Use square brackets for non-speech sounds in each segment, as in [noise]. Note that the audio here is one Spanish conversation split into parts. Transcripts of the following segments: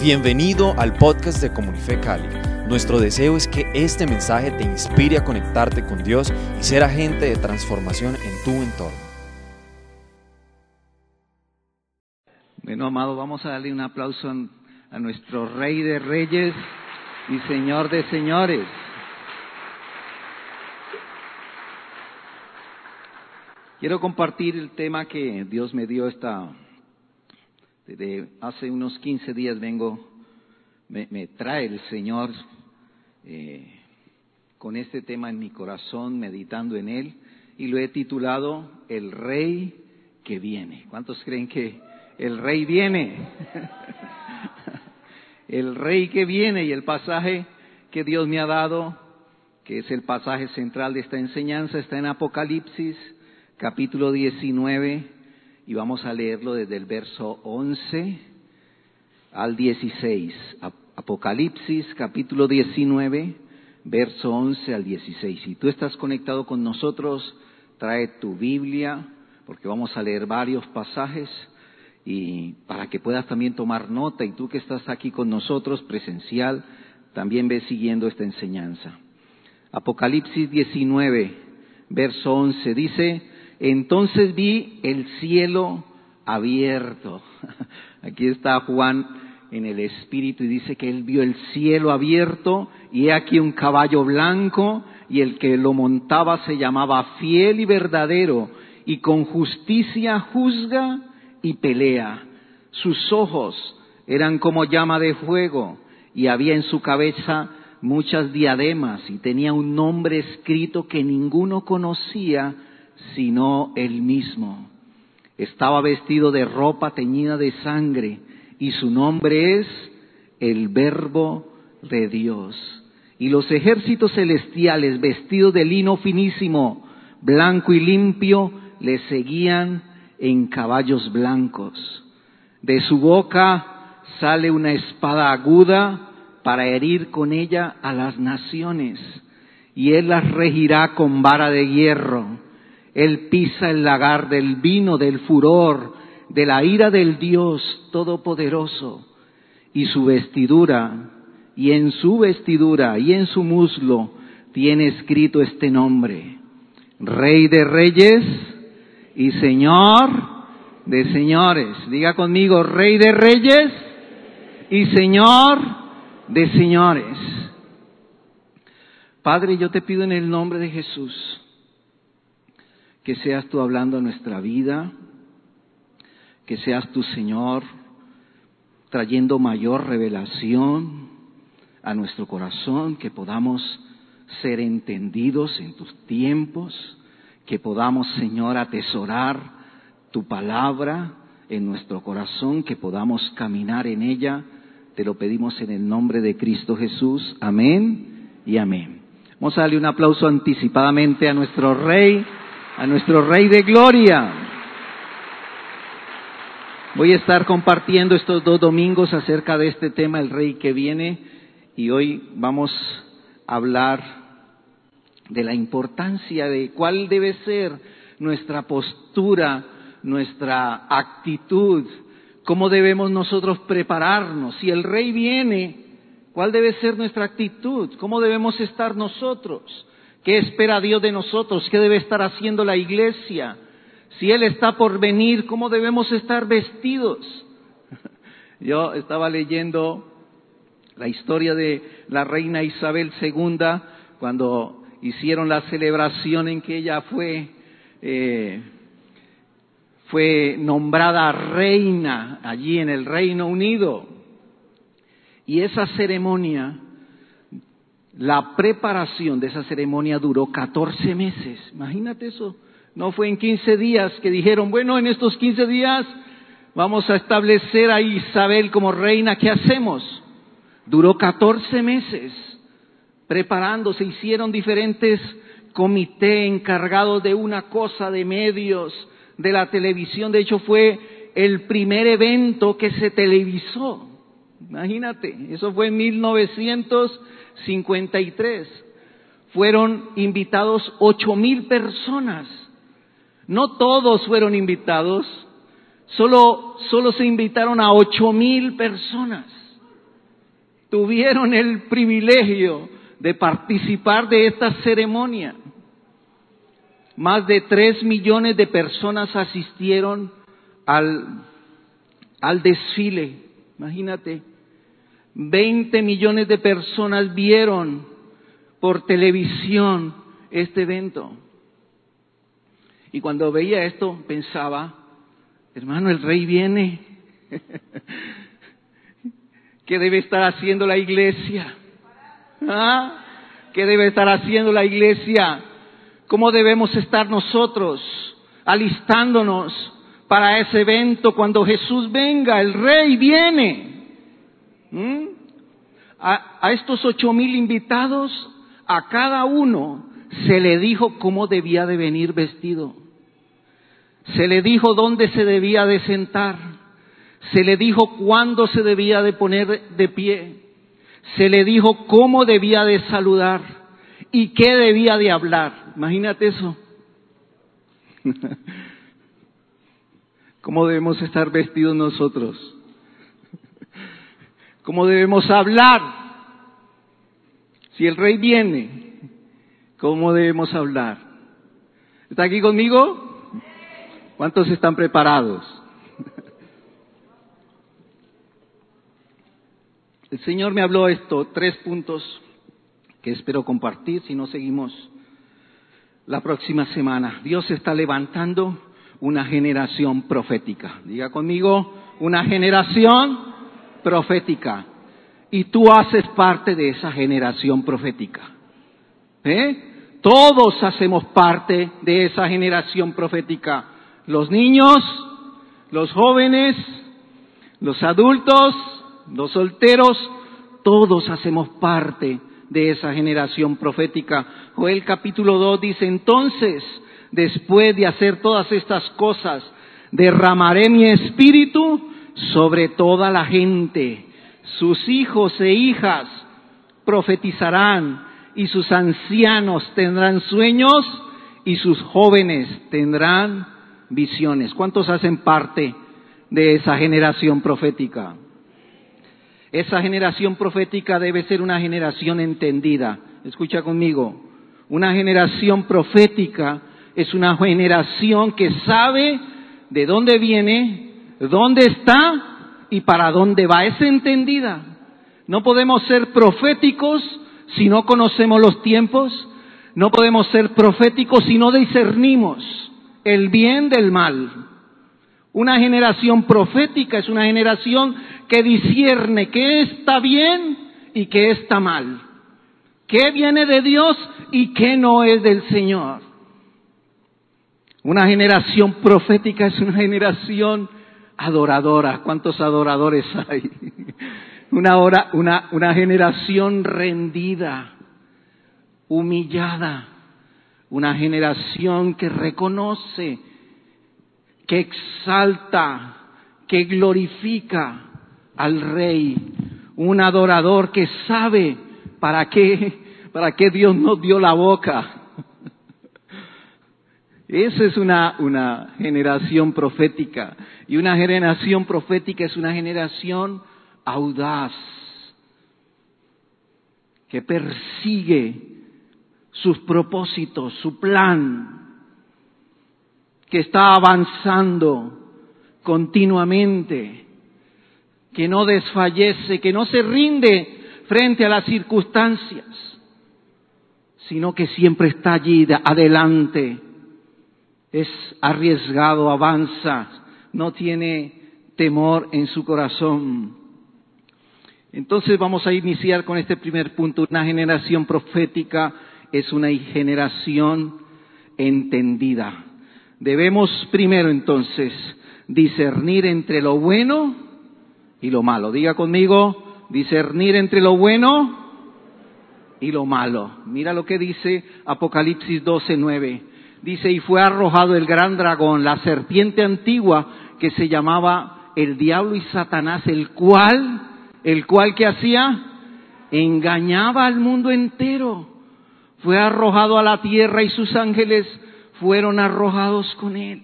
Bienvenido al podcast de Comunife Cali. Nuestro deseo es que este mensaje te inspire a conectarte con Dios y ser agente de transformación en tu entorno. Bueno, amado, vamos a darle un aplauso a nuestro Rey de Reyes y Señor de Señores. Quiero compartir el tema que Dios me dio esta, desde hace unos 15 días vengo, me, trae el Señor eh, con este tema en mi corazón, meditando en él, y lo he titulado El Rey que viene. ¿Cuántos creen que el Rey viene? [laughs] el Rey que viene y el pasaje que Dios me ha dado, que es el pasaje central de esta enseñanza, está en Apocalipsis capítulo 19 y vamos a leerlo desde el verso 11 al 16. Apocalipsis capítulo 19, verso 11 al 16. Si tú estás conectado con nosotros, trae tu Biblia porque vamos a leer varios pasajes y para que puedas también tomar nota y tú que estás aquí con nosotros presencial, también ves siguiendo esta enseñanza. Apocalipsis 19, verso 11 dice, entonces vi el cielo abierto. [laughs] Aquí está Juan en el Espíritu y dice que él vio el cielo abierto y he aquí un caballo blanco y el que lo montaba se llamaba fiel y verdadero y con justicia juzga y pelea. Sus ojos eran como llama de fuego y había en su cabeza muchas diademas y tenía un nombre escrito que ninguno conocía sino él mismo. Estaba vestido de ropa teñida de sangre y su nombre es el Verbo de Dios. Y los ejércitos celestiales vestidos de lino finísimo, blanco y limpio, le seguían en caballos blancos. De su boca sale una espada aguda para herir con ella a las naciones, y él las regirá con vara de hierro él pisa el lagar del vino, del furor, de la ira del Dios Todopoderoso. Y su vestidura, y en su vestidura, y en su muslo, tiene escrito este nombre. Rey de reyes y Señor de señores. Diga conmigo, Rey de reyes y Señor de señores. Padre, yo te pido en el nombre de Jesús que seas tú hablando a nuestra vida, que seas tu Señor trayendo mayor revelación a nuestro corazón, que podamos ser entendidos en tus tiempos, que podamos, Señor, atesorar tu palabra en nuestro corazón, que podamos caminar en ella. Te lo pedimos en el nombre de Cristo Jesús. Amén y amén. Vamos a darle un aplauso anticipadamente a nuestro Rey a nuestro Rey de Gloria. Voy a estar compartiendo estos dos domingos acerca de este tema, el Rey que viene, y hoy vamos a hablar de la importancia de cuál debe ser nuestra postura, nuestra actitud, cómo debemos nosotros prepararnos. Si el Rey viene, ¿cuál debe ser nuestra actitud? ¿Cómo debemos estar nosotros? ¿Qué espera Dios de nosotros? ¿Qué debe estar haciendo la iglesia? Si Él está por venir, ¿cómo debemos estar vestidos? [laughs] Yo estaba leyendo la historia de la reina Isabel II cuando hicieron la celebración en que ella fue, eh, fue nombrada reina allí en el Reino Unido. Y esa ceremonia la preparación de esa ceremonia duró 14 meses. Imagínate eso. No fue en 15 días que dijeron, bueno, en estos 15 días vamos a establecer a Isabel como reina. ¿Qué hacemos? Duró 14 meses preparándose. Hicieron diferentes comités encargados de una cosa de medios, de la televisión. De hecho, fue el primer evento que se televisó. Imagínate, eso fue en 1900 53. Fueron invitados ocho mil personas. No todos fueron invitados, solo, solo se invitaron a ocho mil personas. tuvieron el privilegio de participar de esta ceremonia. Más de tres millones de personas asistieron al, al desfile. Imagínate, 20 millones de personas vieron por televisión este evento. Y cuando veía esto pensaba, hermano, el rey viene. [laughs] ¿Qué debe estar haciendo la iglesia? ¿Ah? ¿Qué debe estar haciendo la iglesia? ¿Cómo debemos estar nosotros alistándonos para ese evento cuando Jesús venga? El rey viene. ¿Mm? A, a estos ocho mil invitados, a cada uno se le dijo cómo debía de venir vestido. Se le dijo dónde se debía de sentar. Se le dijo cuándo se debía de poner de pie. Se le dijo cómo debía de saludar y qué debía de hablar. Imagínate eso. [laughs] ¿Cómo debemos estar vestidos nosotros? ¿Cómo debemos hablar? Si el rey viene, ¿cómo debemos hablar? ¿Está aquí conmigo? ¿Cuántos están preparados? [laughs] El Señor me habló esto, tres puntos que espero compartir si no seguimos la próxima semana. Dios está levantando una generación profética. Diga conmigo, una generación profética. Y tú haces parte de esa generación profética. ¿Eh? Todos hacemos parte de esa generación profética. Los niños, los jóvenes, los adultos, los solteros, todos hacemos parte de esa generación profética. Joel capítulo 2 dice, entonces, después de hacer todas estas cosas, derramaré mi espíritu sobre toda la gente. Sus hijos e hijas profetizarán y sus ancianos tendrán sueños y sus jóvenes tendrán visiones. ¿Cuántos hacen parte de esa generación profética? Esa generación profética debe ser una generación entendida. Escucha conmigo. Una generación profética es una generación que sabe de dónde viene, dónde está y para dónde va. Es entendida. No podemos ser proféticos si no conocemos los tiempos. No podemos ser proféticos si no discernimos el bien del mal. Una generación profética es una generación que discierne qué está bien y qué está mal, qué viene de Dios y qué no es del Señor. Una generación profética es una generación adoradora. ¿Cuántos adoradores hay? Una, hora, una, una generación rendida, humillada, una generación que reconoce, que exalta, que glorifica al rey, un adorador que sabe para qué, para qué Dios nos dio la boca. Esa es una, una generación profética. Y una generación profética es una generación audaz, que persigue sus propósitos, su plan, que está avanzando continuamente que no desfallece, que no se rinde frente a las circunstancias, sino que siempre está allí adelante, es arriesgado, avanza, no tiene temor en su corazón. Entonces vamos a iniciar con este primer punto. Una generación profética es una generación entendida. Debemos primero entonces discernir entre lo bueno y lo malo. Diga conmigo, discernir entre lo bueno y lo malo. Mira lo que dice Apocalipsis 12:9. Dice, y fue arrojado el gran dragón, la serpiente antigua que se llamaba el diablo y Satanás, el cual, el cual que hacía, engañaba al mundo entero. Fue arrojado a la tierra y sus ángeles fueron arrojados con él.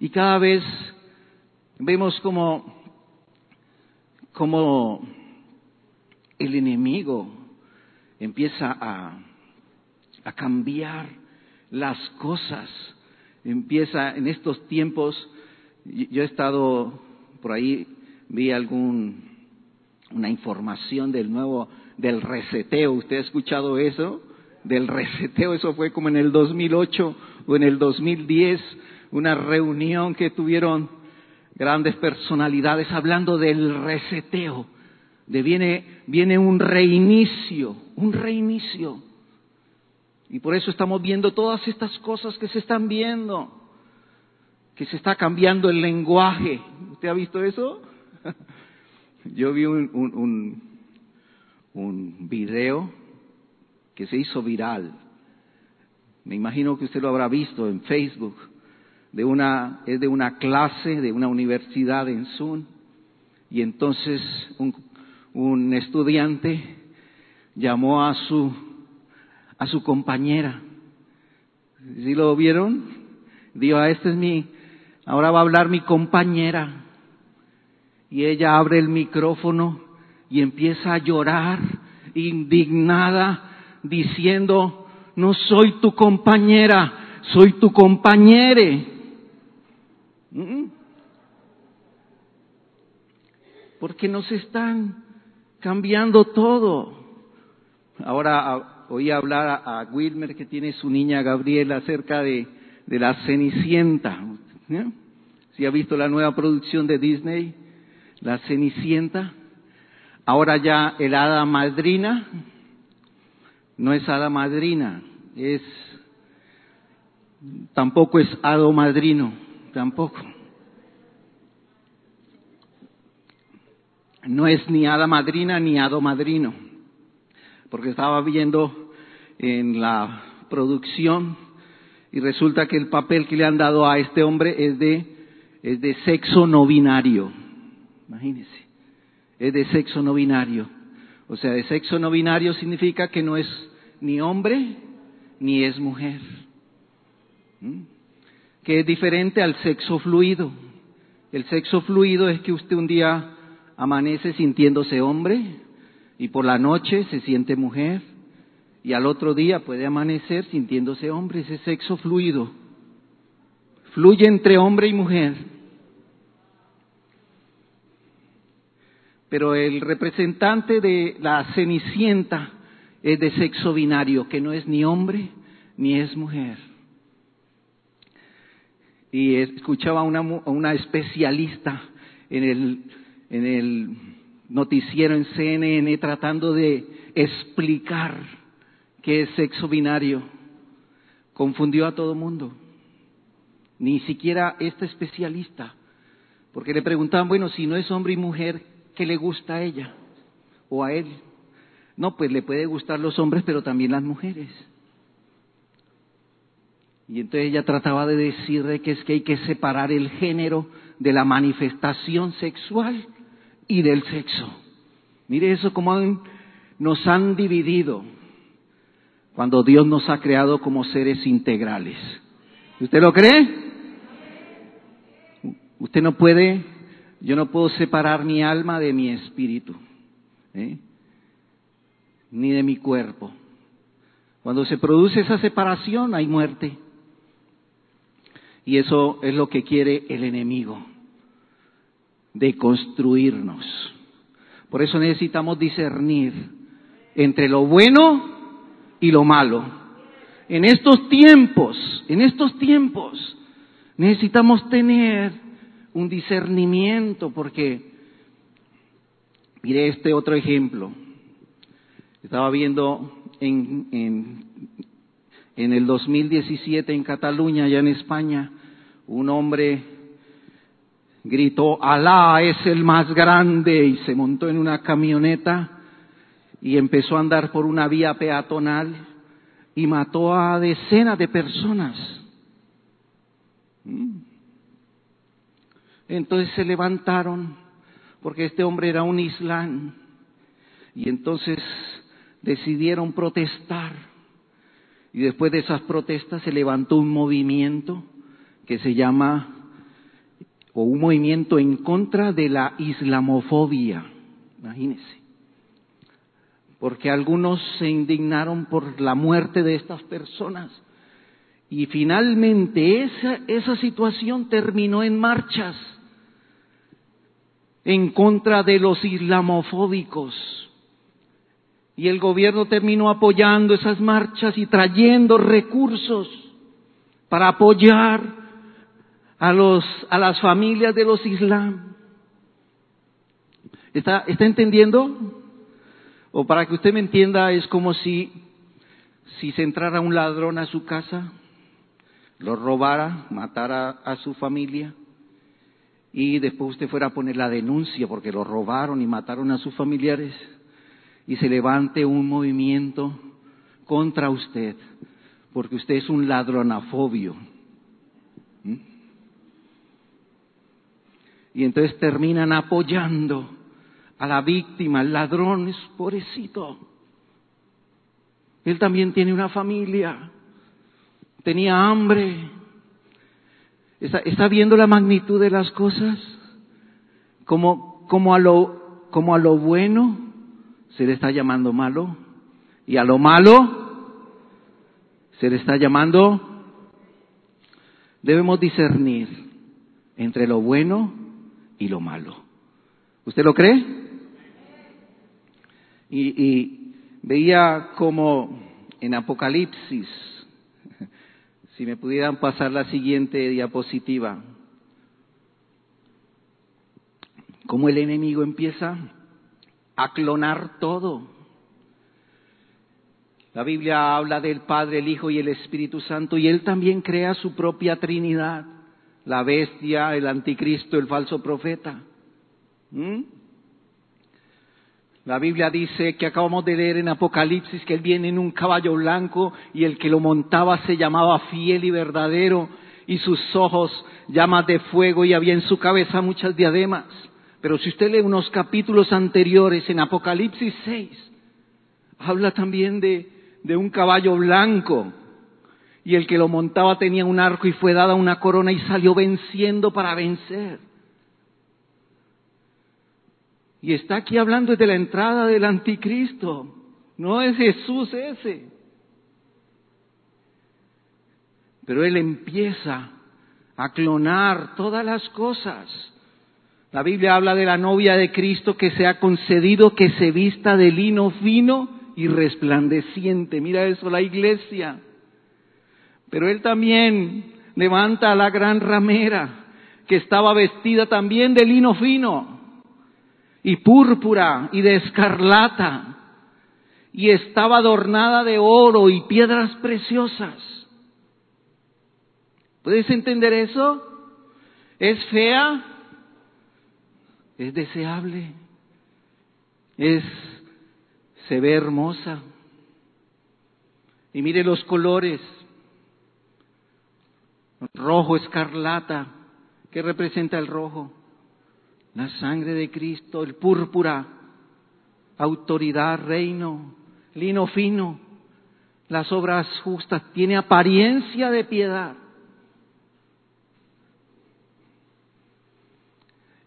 Y cada vez vemos como como el enemigo empieza a, a cambiar las cosas. Empieza en estos tiempos, yo he estado por ahí, vi algún, una información del nuevo, del reseteo. ¿Usted ha escuchado eso? Del reseteo, eso fue como en el 2008 o en el 2010, una reunión que tuvieron grandes personalidades hablando del reseteo. De viene, viene un reinicio, un reinicio. Y por eso estamos viendo todas estas cosas que se están viendo, que se está cambiando el lenguaje. ¿Usted ha visto eso? [laughs] Yo vi un, un, un, video que se hizo viral. Me imagino que usted lo habrá visto en Facebook. De una, es de una clase de una universidad en Zoom. Y entonces un, un estudiante llamó a su, a su compañera. ¿Sí lo vieron? Dijo, ah, este es mi, ahora va a hablar mi compañera y ella abre el micrófono y empieza a llorar indignada diciendo, no soy tu compañera, soy tu compañere. ¿Mm? Porque nos están cambiando todo. Ahora oí hablar a, Wilmer que tiene su niña Gabriela acerca de, la Cenicienta. Si ha visto la nueva producción de Disney, la Cenicienta, ahora ya el hada madrina, no es hada madrina, es, tampoco es hado madrino, tampoco. No es ni hada madrina ni hado madrino, porque estaba viendo en la producción y resulta que el papel que le han dado a este hombre es de, es de sexo no binario. Imagínense. Es de sexo no binario. O sea, de sexo no binario significa que no es ni hombre ni es mujer. ¿Mm? Que es diferente al sexo fluido. El sexo fluido es que usted un día amanece sintiéndose hombre y por la noche se siente mujer y al otro día puede amanecer sintiéndose hombre. Ese sexo fluido. Fluye entre hombre y mujer. pero el representante de la Cenicienta es de sexo binario, que no es ni hombre ni es mujer. Y escuchaba a una, una especialista en el, en el noticiero en CNN tratando de explicar qué es sexo binario. Confundió a todo mundo. Ni siquiera esta especialista. Porque le preguntaban, bueno, si no es hombre y mujer, ¿qué le gusta a ella o a él? No, pues le puede gustar los hombres, pero también las mujeres. Y entonces ella trataba de decirle que es que hay que separar el género de la manifestación sexual y del sexo. Mire eso como nos han dividido cuando Dios nos ha creado como seres integrales. ¿Usted lo cree? Usted no puede yo no puedo separar mi alma de mi espíritu, ¿eh? ni de mi cuerpo. Cuando se produce esa separación hay muerte. Y eso es lo que quiere el enemigo, de construirnos. Por eso necesitamos discernir entre lo bueno y lo malo. En estos tiempos, en estos tiempos, necesitamos tener un discernimiento, porque, mire este otro ejemplo. Estaba viendo en, en, en el 2017 en Cataluña, allá en España, un hombre gritó, Alá es el más grande, y se montó en una camioneta y empezó a andar por una vía peatonal y mató a decenas de personas. ¿Mm? Entonces se levantaron, porque este hombre era un islam, y entonces decidieron protestar. Y después de esas protestas se levantó un movimiento que se llama, o un movimiento en contra de la islamofobia. Imagínense. Porque algunos se indignaron por la muerte de estas personas. Y finalmente esa, esa situación terminó en marchas en contra de los islamofóbicos. Y el gobierno terminó apoyando esas marchas y trayendo recursos para apoyar a, los, a las familias de los islam. ¿Está, ¿Está entendiendo? O para que usted me entienda, es como si, si se entrara un ladrón a su casa, lo robara, matara a su familia y después usted fuera a poner la denuncia porque lo robaron y mataron a sus familiares y se levante un movimiento contra usted porque usted es un ladronafobio. ¿Mm? Y entonces terminan apoyando a la víctima, el ladrón es pobrecito. Él también tiene una familia, tenía hambre. ¿Está, está viendo la magnitud de las cosas? Como, como, a lo, como a lo bueno se le está llamando malo y a lo malo se le está llamando... Debemos discernir entre lo bueno y lo malo. ¿Usted lo cree? Y, veía como en Apocalipsis, [laughs] si me pudieran pasar la siguiente diapositiva, cómo el enemigo empieza a clonar todo. La Biblia habla del Padre, el Hijo y el Espíritu Santo y Él también crea su propia Trinidad, la bestia, el anticristo, el falso profeta. ¿Mm? La Biblia dice que acabamos de leer en Apocalipsis que Él viene en un caballo blanco y el que lo montaba se llamaba fiel y verdadero y sus ojos llamas de fuego y había en su cabeza muchas diademas. Pero si usted lee unos capítulos anteriores en Apocalipsis 6, habla también de, de un caballo blanco y el que lo montaba tenía un arco y fue dada una corona y salió venciendo para vencer. Y está aquí hablando de la entrada del anticristo. No es Jesús ese. Pero él empieza a clonar todas las cosas. La Biblia habla de la novia de Cristo que se ha concedido que se vista de lino fino y resplandeciente. Mira eso, la iglesia. Pero él también levanta a la gran ramera que estaba vestida también de lino fino y púrpura y de escarlata y estaba adornada de oro y piedras preciosas. ¿Puedes entender eso? ¿Es fea? ¿Es deseable? ¿Es, se ve hermosa? Y mire los colores. Rojo, escarlata. ¿Qué representa el rojo? La sangre de Cristo, el púrpura, autoridad, reino, lino fino, las obras justas, tiene apariencia de piedad.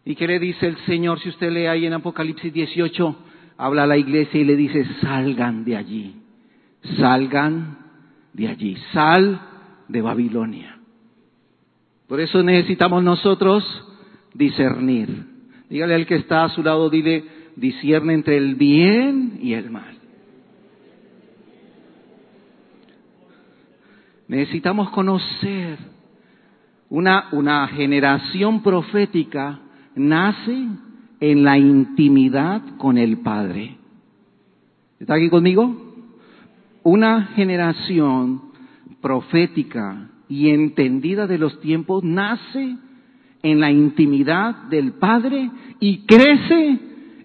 ¿Y qué le dice el Señor? Si usted lee ahí en Apocalipsis 18, habla a la iglesia y le dice, salgan de allí, salgan de allí, sal de Babilonia. Por eso necesitamos nosotros discernir. Dígale al que está a su lado, dile, discierne entre el bien y el mal. Necesitamos conocer una, una generación profética nace en la intimidad con el Padre. ¿Está aquí conmigo? Una generación profética y entendida de los tiempos nace en la intimidad del Padre y crece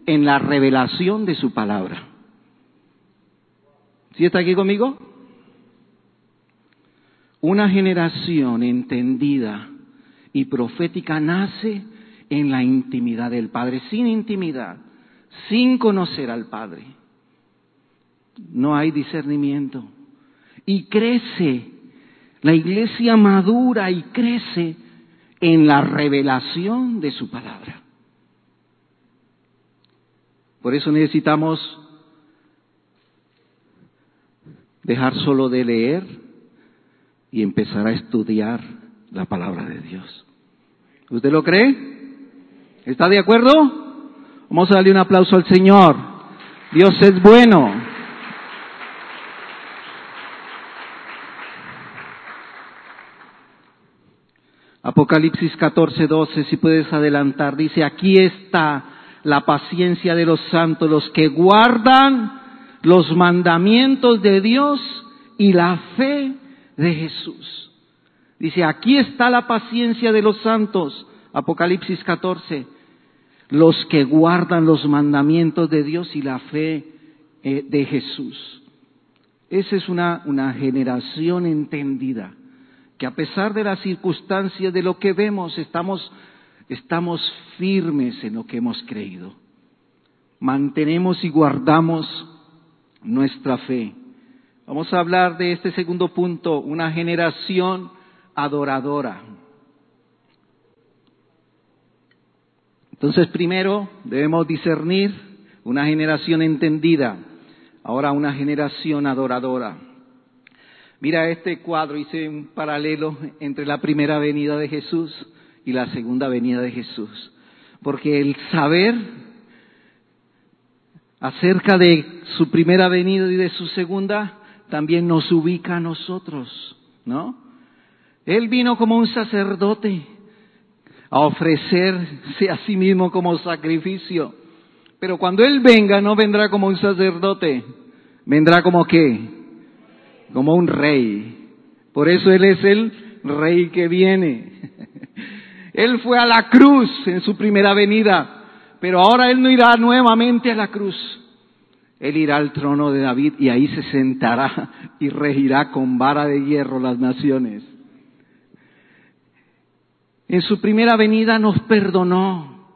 en la revelación de su palabra. ¿Sí está aquí conmigo? Una generación entendida y profética nace en la intimidad del Padre. Sin intimidad, sin conocer al Padre, no hay discernimiento. Y crece, la iglesia madura y crece en la revelación de su palabra. Por eso necesitamos dejar solo de leer y empezar a estudiar la palabra de Dios. ¿Usted lo cree? ¿Está de acuerdo? Vamos a darle un aplauso al Señor. Dios es bueno. Apocalipsis 14, 12, si puedes adelantar, dice, aquí está la paciencia de los santos, los que guardan los mandamientos de Dios y la fe de Jesús. Dice, aquí está la paciencia de los santos, Apocalipsis 14, los que guardan los mandamientos de Dios y la fe eh, de Jesús. Esa es una, una generación entendida, que a pesar de las circunstancias, de lo que vemos, estamos, estamos firmes en lo que hemos creído. Mantenemos y guardamos nuestra fe. Vamos a hablar de este segundo punto, una generación adoradora. Entonces, primero debemos discernir una generación entendida, ahora una generación adoradora. Mira este cuadro, hice un paralelo entre la primera venida de Jesús y la segunda venida de Jesús. Porque el saber acerca de su primera venida y de su segunda también nos ubica a nosotros, ¿no? Él vino como un sacerdote a ofrecerse a sí mismo como sacrificio. Pero cuando Él venga, no vendrá como un sacerdote, vendrá como qué? Como un rey. Por eso Él es el rey que viene. [laughs] Él fue a la cruz en su primera venida, pero ahora Él no irá nuevamente a la cruz. Él irá al trono de David y ahí se sentará y regirá con vara de hierro las naciones. En su primera venida nos perdonó.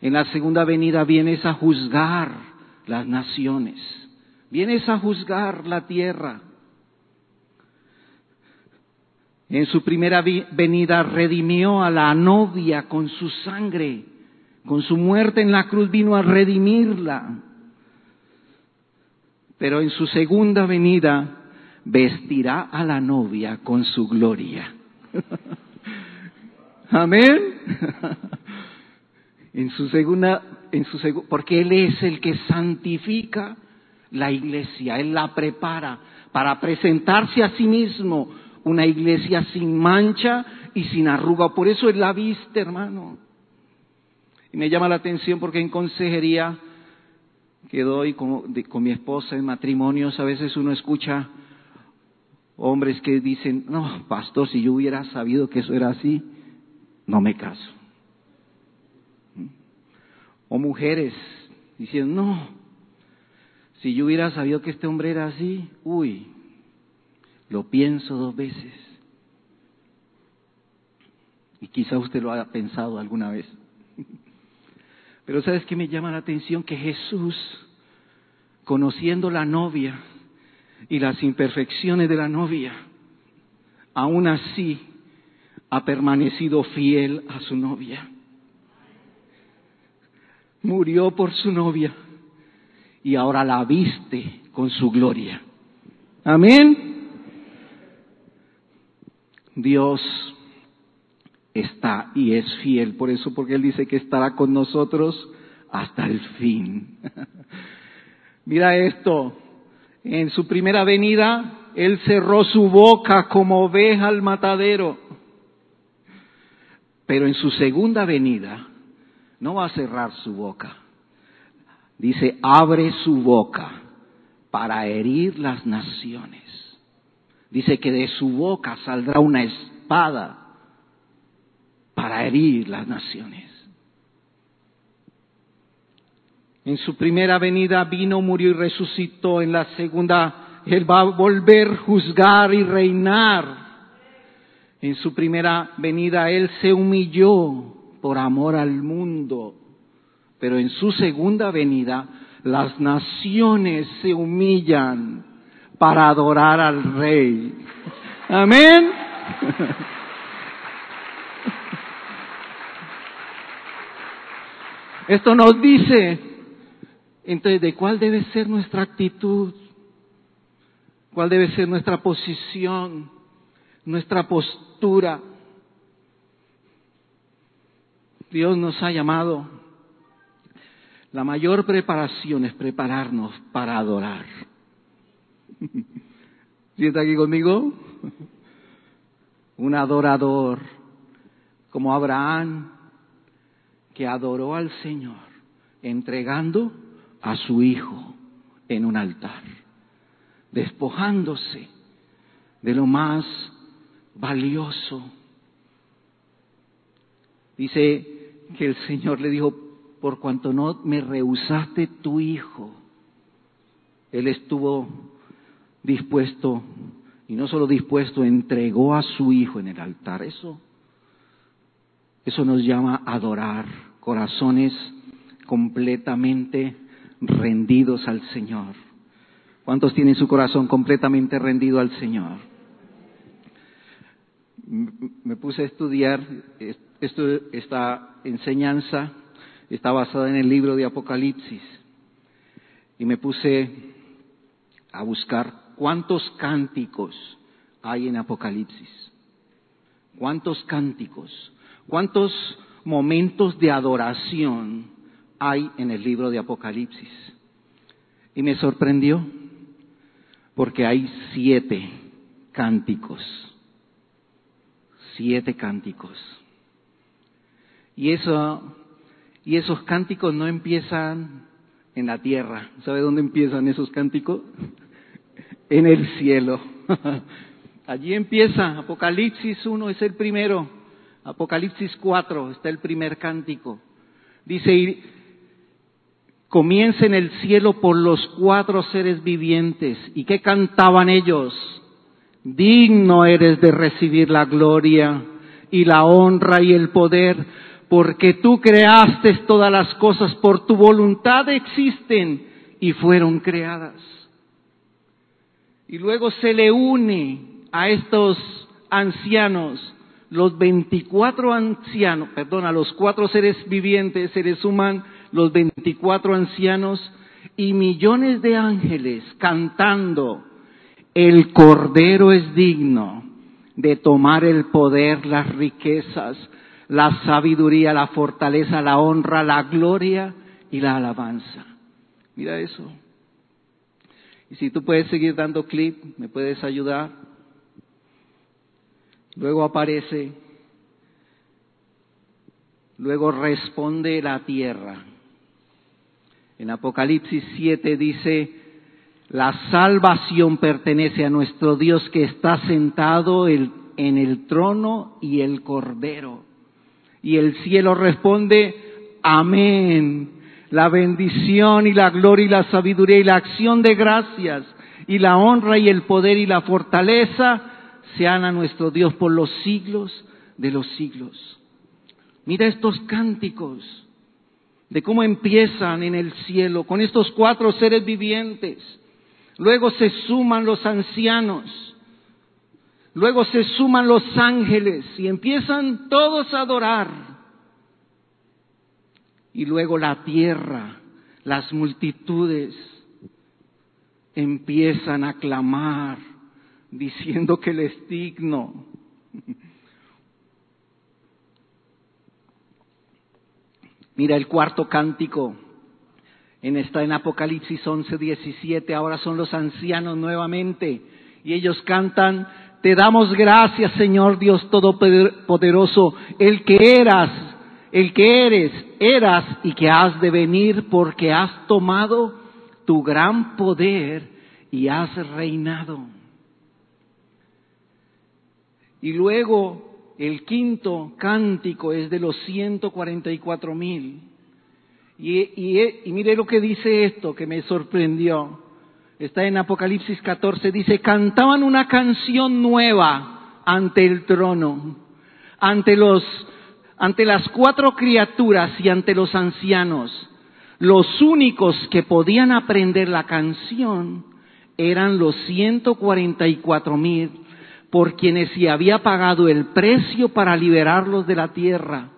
En la segunda venida vienes a juzgar las naciones. Vienes a juzgar la tierra. En su primera venida redimió a la novia con su sangre. Con su muerte en la cruz vino a redimirla. Pero en su segunda venida vestirá a la novia con su gloria. [laughs] Amén. [laughs] En su segunda, en su porque Él es el que santifica la iglesia, Él la prepara para presentarse a sí mismo una iglesia sin mancha y sin arruga. Por eso Él la viste, hermano. Y me llama la atención porque en consejería que doy con, con mi esposa en matrimonios, a veces uno escucha hombres que dicen, no, pastor, si yo hubiera sabido que eso era así, no me caso. O mujeres diciendo, no, si yo hubiera sabido que este hombre era así, uy, lo pienso dos veces. Y quizá usted lo haya pensado alguna vez. [laughs] Pero ¿sabes qué me llama la atención? Que Jesús, conociendo la novia y las imperfecciones de la novia, aún así ha permanecido fiel a su novia. Murió por su novia y ahora la viste con su gloria. Amén. Dios está y es fiel, por eso porque Él dice que estará con nosotros hasta el fin. [laughs] Mira esto, en su primera venida, Él cerró su boca como oveja al matadero pero en su segunda venida no va a cerrar su boca. Dice, abre su boca para herir las naciones. Dice que de su boca saldrá una espada para herir las naciones. En su primera venida vino, murió y resucitó. En la segunda, Él va a volver, juzgar y reinar en su primera venida Él se humilló por amor al mundo, pero en su segunda venida las naciones se humillan para adorar al Rey. Amén. Esto nos dice, entonces, ¿de cuál debe ser nuestra actitud? cuál debe ser nuestra posición, nuestra postura. Dios nos ha llamado. La mayor preparación es prepararnos para adorar. [laughs] ¿Sí está aquí conmigo? Un adorador como Abraham que adoró al Señor entregando a su hijo en un altar, despojándose de lo más valioso. Dice que el Señor le dijo, por cuanto no me rehusaste tu hijo, Él estuvo dispuesto, y no solo dispuesto, entregó a su hijo en el altar. Eso, eso nos llama adorar, corazones completamente rendidos al Señor. ¿Cuántos tienen su corazón completamente rendido al Señor? Me puse a estudiar esta enseñanza, está basada en el libro de Apocalipsis, y me puse a buscar cuántos cánticos hay en Apocalipsis. ¿Cuántos cánticos? ¿Cuántos momentos de adoración hay en el libro de Apocalipsis? Y me sorprendió porque hay siete cánticos. Siete cánticos. Y eso, y esos cánticos no empiezan en la tierra. ¿Sabe dónde empiezan esos cánticos? En el cielo. [laughs] Allí empieza, Apocalipsis 1 es el primero, Apocalipsis 4 está el primer cántico. Dice, comienza en el cielo por los cuatro seres vivientes. ¿Y qué cantaban ellos? Digno eres de recibir la gloria y la honra y el poder, porque tú creaste todas las cosas, por tu voluntad existen y fueron creadas. Y luego se le une a estos ancianos, los 24 ancianos, perdón, a los cuatro seres vivientes, se les suman los 24 ancianos y millones de ángeles cantando, el Cordero es digno de tomar el poder, las riquezas, la sabiduría, la fortaleza, la honra, la gloria y la alabanza. Mira eso. Y si tú puedes seguir dando clip, me puedes ayudar. Luego aparece, luego responde la tierra. En Apocalipsis 7 dice, la salvación pertenece a nuestro Dios que está sentado en el trono y el cordero. Y el cielo responde, amén. La bendición y la gloria y la sabiduría y la acción de gracias y la honra y el poder y la fortaleza sean a nuestro Dios por los siglos de los siglos. Mira estos cánticos de cómo empiezan en el cielo con estos cuatro seres vivientes. Luego se suman los ancianos. Luego se suman los ángeles y empiezan todos a adorar. Y luego la tierra, las multitudes empiezan a clamar diciendo que Él es digno. [laughs] Mira el cuarto cántico. En esta en Apocalipsis 11, 17, ahora son los ancianos nuevamente y ellos cantan, te damos gracias Señor Dios Todopoderoso, el que eras, el que eres, eras y que has de venir porque has tomado tu gran poder y has reinado. Y luego el quinto cántico es de los 144 mil. Y, y, y mire lo que dice esto que me sorprendió. Está en Apocalipsis 14. Dice, cantaban una canción nueva ante el trono, ante los, ante las cuatro criaturas y ante los ancianos. Los únicos que podían aprender la canción eran los 144 mil por quienes se había pagado el precio para liberarlos de la tierra.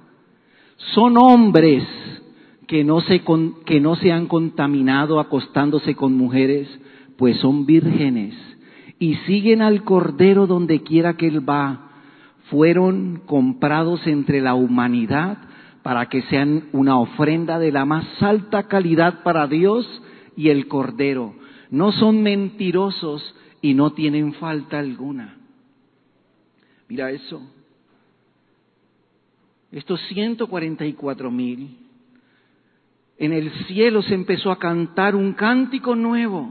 Son hombres que no se, que no se han contaminado acostándose con mujeres, pues son vírgenes y siguen al Cordero donde quiera que Él va, fueron comprados entre la humanidad para que sean una ofrenda de la más alta calidad para Dios y el Cordero. No son mentirosos y no tienen falta alguna. Mira eso. Estos 144 mil, en el cielo se empezó a cantar un cántico nuevo.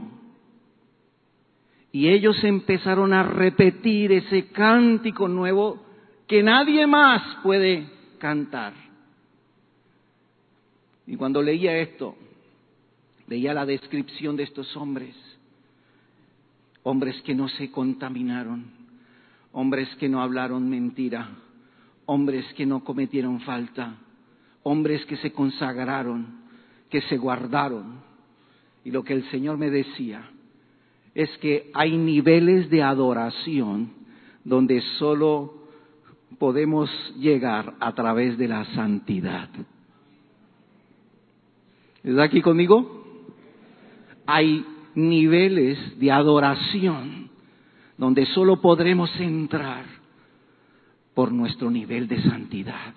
Y ellos empezaron a repetir ese cántico nuevo que nadie más puede cantar. Y cuando leía esto, leía la descripción de estos hombres, hombres que no se contaminaron, hombres que no hablaron mentira, hombres que no cometieron falta, hombres que se consagraron, que se guardaron. Y lo que el Señor me decía es que hay niveles de adoración donde solo podemos llegar a través de la santidad. ¿Está aquí conmigo? Hay niveles de adoración donde solo podremos entrar por nuestro nivel de santidad.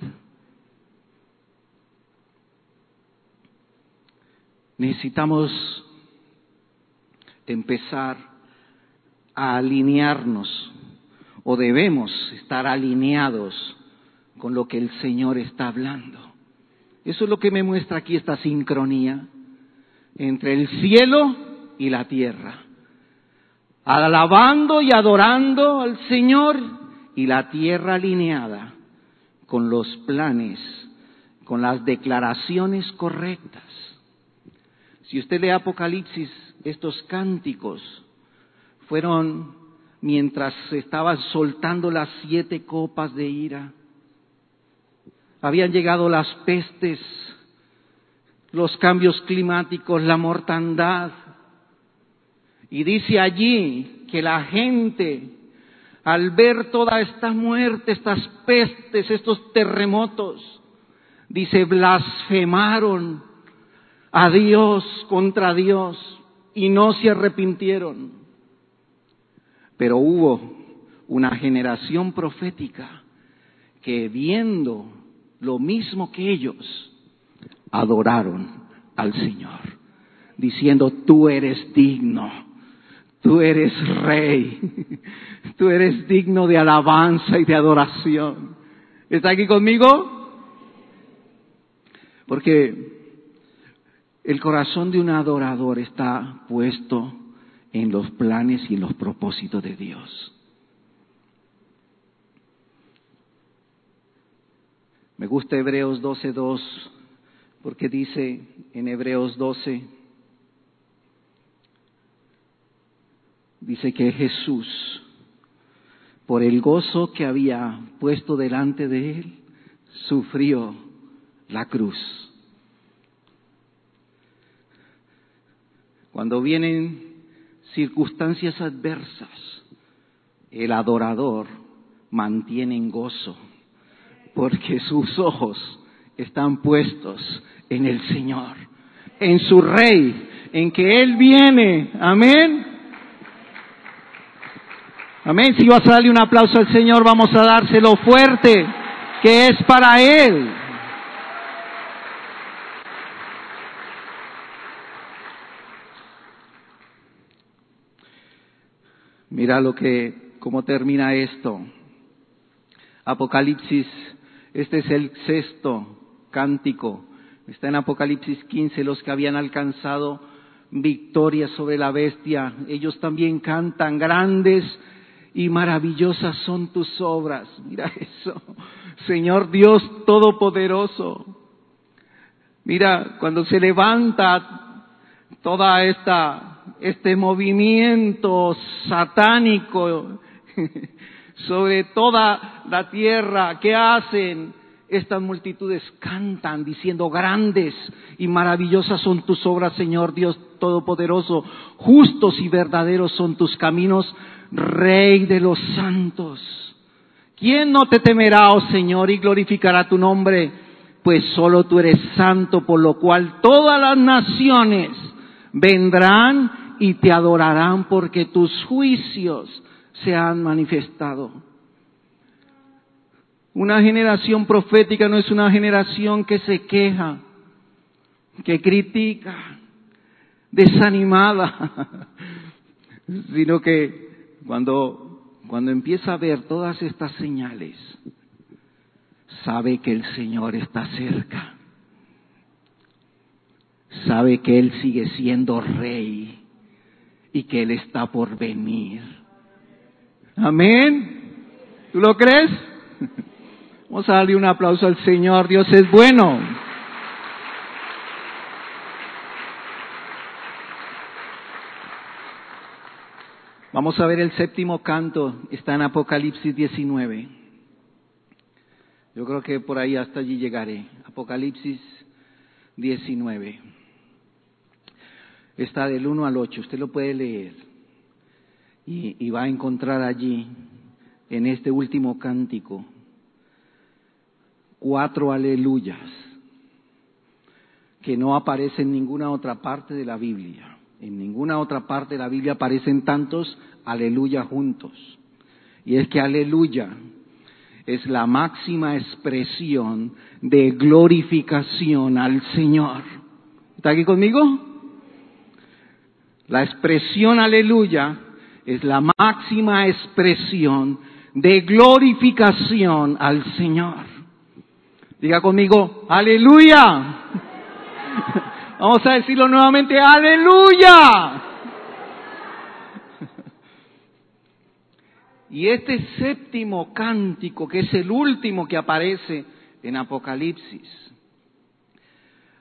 Necesitamos empezar a alinearnos o debemos estar alineados con lo que el Señor está hablando. Eso es lo que me muestra aquí esta sincronía entre el cielo y la tierra. Alabando y adorando al Señor y la tierra alineada con los planes, con las declaraciones correctas. Si usted lee Apocalipsis, estos cánticos fueron mientras estaban soltando las siete copas de ira. Habían llegado las pestes, los cambios climáticos, la mortandad. Y dice allí que la gente, al ver toda esta muerte, estas pestes, estos terremotos, dice, blasfemaron a Dios contra Dios y no se arrepintieron. Pero hubo una generación profética que viendo lo mismo que ellos, adoraron al Señor, diciendo, tú eres digno, tú eres rey, [laughs] tú eres digno de alabanza y de adoración. ¿Está aquí conmigo? Porque el corazón de un adorador está puesto en los planes y en los propósitos de Dios. Me gusta Hebreos 12.2 porque dice en Hebreos 12, dice que Jesús, por el gozo que había puesto delante de él, sufrió la cruz. Cuando vienen circunstancias adversas, el adorador mantiene en gozo, porque sus ojos están puestos en el Señor, en su Rey, en que Él viene. Amén. Amén. Si vas a darle un aplauso al Señor, vamos a dárselo fuerte, que es para Él. Mira lo que, cómo termina esto. Apocalipsis, este es el sexto cántico. Está en Apocalipsis 15, los que habían alcanzado victoria sobre la bestia. Ellos también cantan, grandes y maravillosas son tus obras. [laughs] Mira eso. Señor Dios Todopoderoso. Mira, cuando se levanta toda esta este movimiento satánico [laughs] sobre toda la tierra. ¿Qué hacen? Estas multitudes cantan diciendo, grandes y maravillosas son tus obras, Señor Dios Todopoderoso, justos y verdaderos son tus caminos, Rey de los santos. ¿Quién no te temerá, oh Señor, y glorificará tu nombre? Pues solo tú eres santo, por lo cual todas las naciones vendrán y te adorarán porque tus juicios se han manifestado. Una generación profética no es una generación que se queja, que critica, desanimada, [laughs] sino que cuando, cuando empieza a ver todas estas señales, sabe que el Señor está cerca, sabe que Él sigue siendo rey y que Él está por venir. Amén. ¿Tú lo crees? [laughs] Vamos a darle un aplauso al Señor. Dios es bueno. Vamos a ver el séptimo canto. Está en Apocalipsis 19. Yo creo que por ahí hasta allí llegaré. Apocalipsis 19. Está del 1 al 8. Usted lo puede leer. Y, va a encontrar allí, en este último cántico, cuatro aleluyas que no aparecen en ninguna otra parte de la Biblia. En ninguna otra parte de la Biblia aparecen tantos aleluya juntos. Y es que aleluya es la máxima expresión de glorificación al Señor. ¿Está aquí conmigo? La expresión aleluya es la máxima expresión de glorificación al Señor. Diga conmigo, aleluya. Vamos a decirlo nuevamente, aleluya. Y este séptimo cántico, que es el último que aparece en Apocalipsis,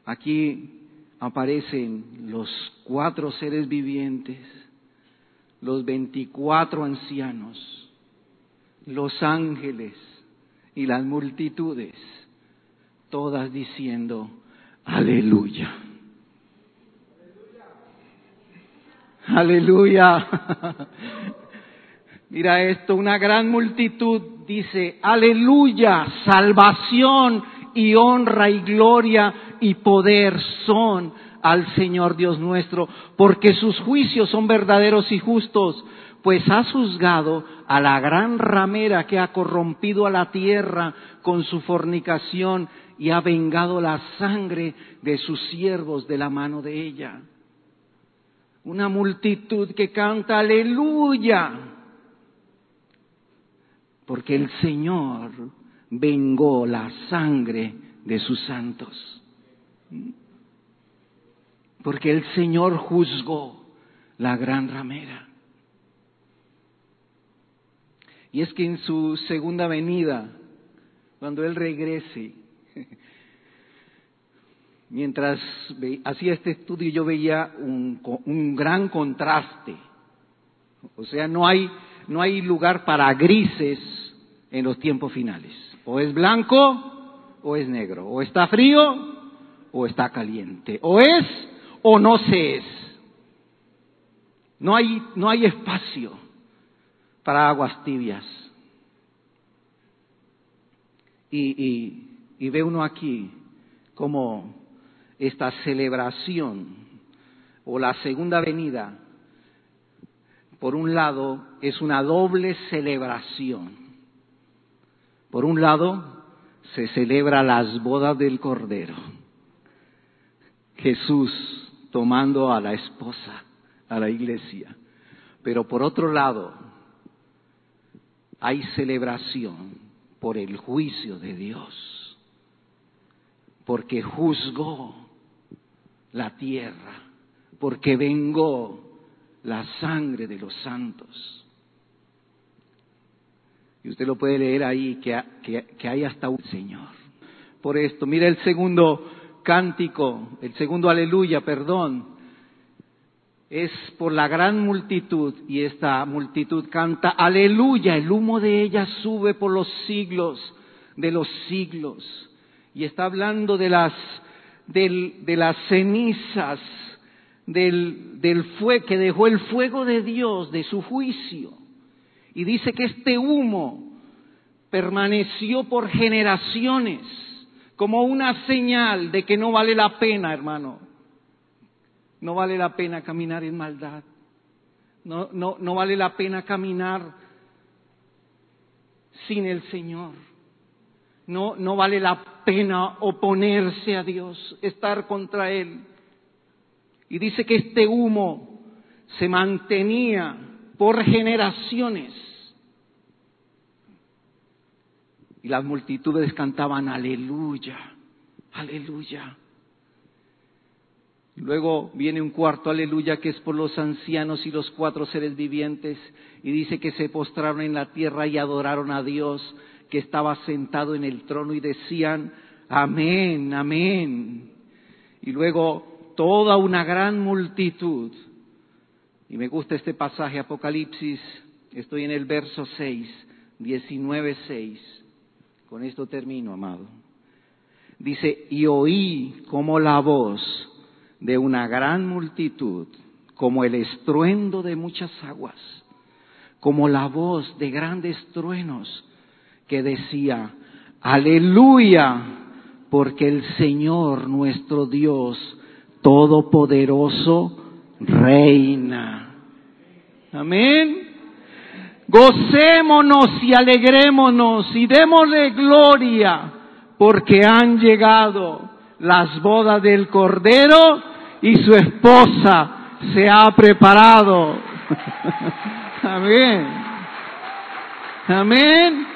aquí aparecen los cuatro seres vivientes, los veinticuatro ancianos, los ángeles y las multitudes todas diciendo, aleluya. Aleluya. [laughs] Mira esto, una gran multitud dice, aleluya, salvación y honra y gloria y poder son al Señor Dios nuestro, porque sus juicios son verdaderos y justos, pues has juzgado a la gran ramera que ha corrompido a la tierra con su fornicación y ha vengado la sangre de sus siervos de la mano de ella. Una multitud que canta aleluya, porque el Señor vengó la sangre de sus santos. Porque el Señor juzgó la gran ramera. Y es que en su segunda venida, cuando Él regrese, [laughs] Mientras hacía este estudio yo veía un, gran contraste. O sea, no hay, no hay lugar para grises en los tiempos finales. O es blanco o es negro. O está frío o está caliente. O es o no se es. No hay, no hay espacio para aguas tibias. Y, y, y ve uno aquí como esta celebración o la segunda venida, por un lado, es una doble celebración. Por un lado, se celebra las bodas del Cordero. Jesús tomando a la esposa, a la iglesia. Pero por otro lado, hay celebración por el juicio de Dios porque juzgó la tierra, porque vengó la sangre de los santos. Y usted lo puede leer ahí, que, que, hay hasta un Señor. Por esto, mira el segundo cántico, el segundo aleluya, perdón, es por la gran multitud y esta multitud canta aleluya, el humo de ella sube por los siglos de los siglos y está hablando de las, de las cenizas del, del fuego, que dejó el fuego de Dios, de su juicio. Y dice que este humo permaneció por generaciones como una señal de que no vale la pena, hermano, No vale la pena caminar en maldad. No, no, no vale la pena caminar sin el Señor. No, no vale la pena oponerse a Dios, estar contra Él. Y dice que este humo se mantenía por generaciones. Y las multitudes cantaban aleluya, aleluya. Luego viene un cuarto aleluya que es por los ancianos y los cuatro seres vivientes y dice que se postraron en la tierra y adoraron a Dios que estaba sentado en el trono y decían amén, amén. Y luego toda una gran multitud. Y me gusta este pasaje Apocalipsis, estoy en el verso 6, 19, 6. Con esto termino, amado. Dice, y oí como la voz de una gran multitud, como el estruendo de muchas aguas, como la voz de grandes truenos, que decía, aleluya, porque el Señor nuestro Dios Todopoderoso reina. Amén. Gocémonos y alegrémonos y démosle gloria, porque han llegado las bodas del Cordero y su esposa se ha preparado. [laughs] Amén. Amén.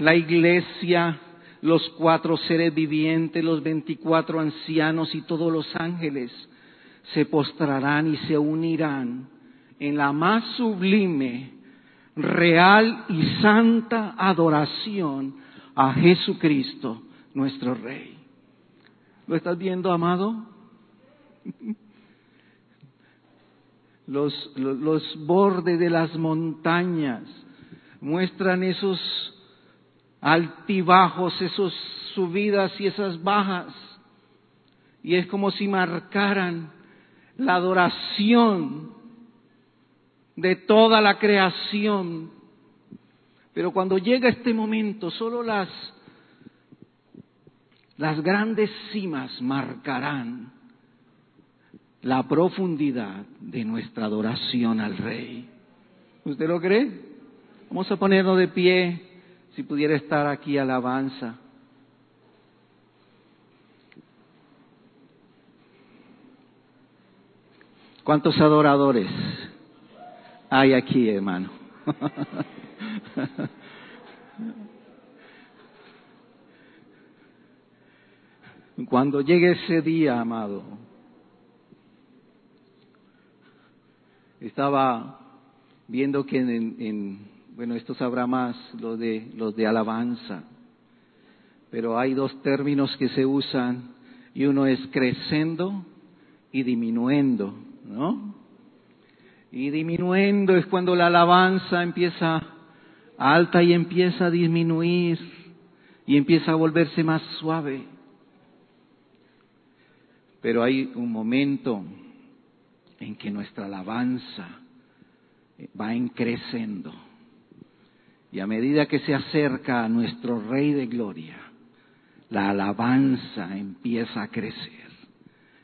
La iglesia, los cuatro seres vivientes, los veinticuatro ancianos y todos los ángeles se postrarán y se unirán en la más sublime, real y santa adoración a Jesucristo, nuestro Rey. ¿Lo estás viendo, amado? [laughs] Los, los, bordes de las montañas muestran esos altibajos, esas subidas y esas bajas. Y es como si marcaran la adoración de toda la creación. Pero cuando llega este momento, solo las las grandes cimas marcarán la profundidad de nuestra adoración al Rey. ¿Usted lo cree? Vamos a ponernos de pie si pudiera estar aquí alabanza. ¿Cuántos adoradores hay aquí, hermano? [laughs] Cuando llegue ese día, amado, estaba viendo que en, bueno, esto sabrá más lo de los de alabanza, pero hay dos términos que se usan y uno es creciendo y disminuyendo, ¿no? Y disminuyendo es cuando la alabanza empieza alta y empieza a disminuir y empieza a volverse más suave. Pero hay un momento en que nuestra alabanza va creciendo. Y a medida que se acerca a nuestro Rey de Gloria, la alabanza empieza a crecer.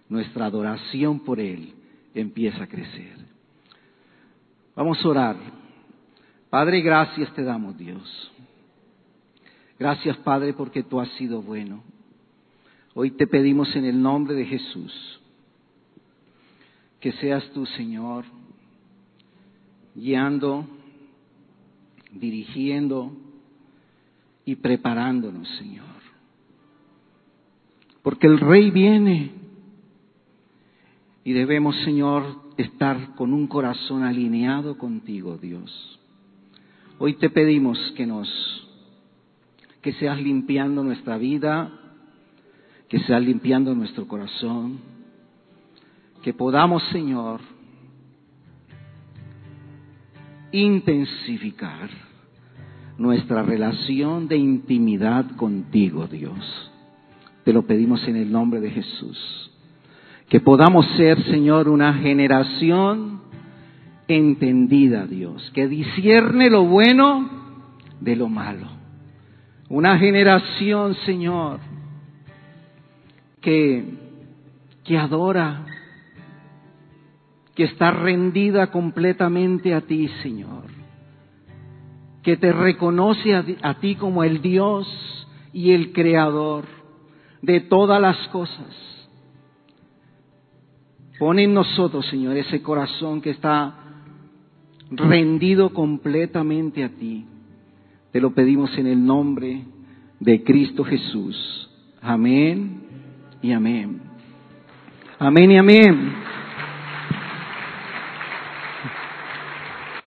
Nuestra adoración por Él empieza a crecer. Vamos a orar. Padre, gracias te damos, Dios. Gracias, Padre, porque tú has sido bueno. Hoy te pedimos en el nombre de Jesús que seas tú, Señor, guiando, dirigiendo y preparándonos, Señor. Porque el Rey viene y debemos, Señor, estar con un corazón alineado contigo, Dios. Hoy te pedimos que nos, que seas limpiando nuestra vida, que sea limpiando nuestro corazón, que podamos, Señor, intensificar nuestra relación de intimidad contigo, Dios. Te lo pedimos en el nombre de Jesús. Que podamos ser, Señor, una generación entendida, Dios, que discierne lo bueno de lo malo. Una generación, Señor, que, que adora, que está rendida completamente a ti, Señor, que te reconoce a, a ti como el Dios y el Creador de todas las cosas. Pon en nosotros, Señor, ese corazón que está rendido completamente a ti. Te lo pedimos en el nombre de Cristo Jesús. Amén y amén. Amén y amén.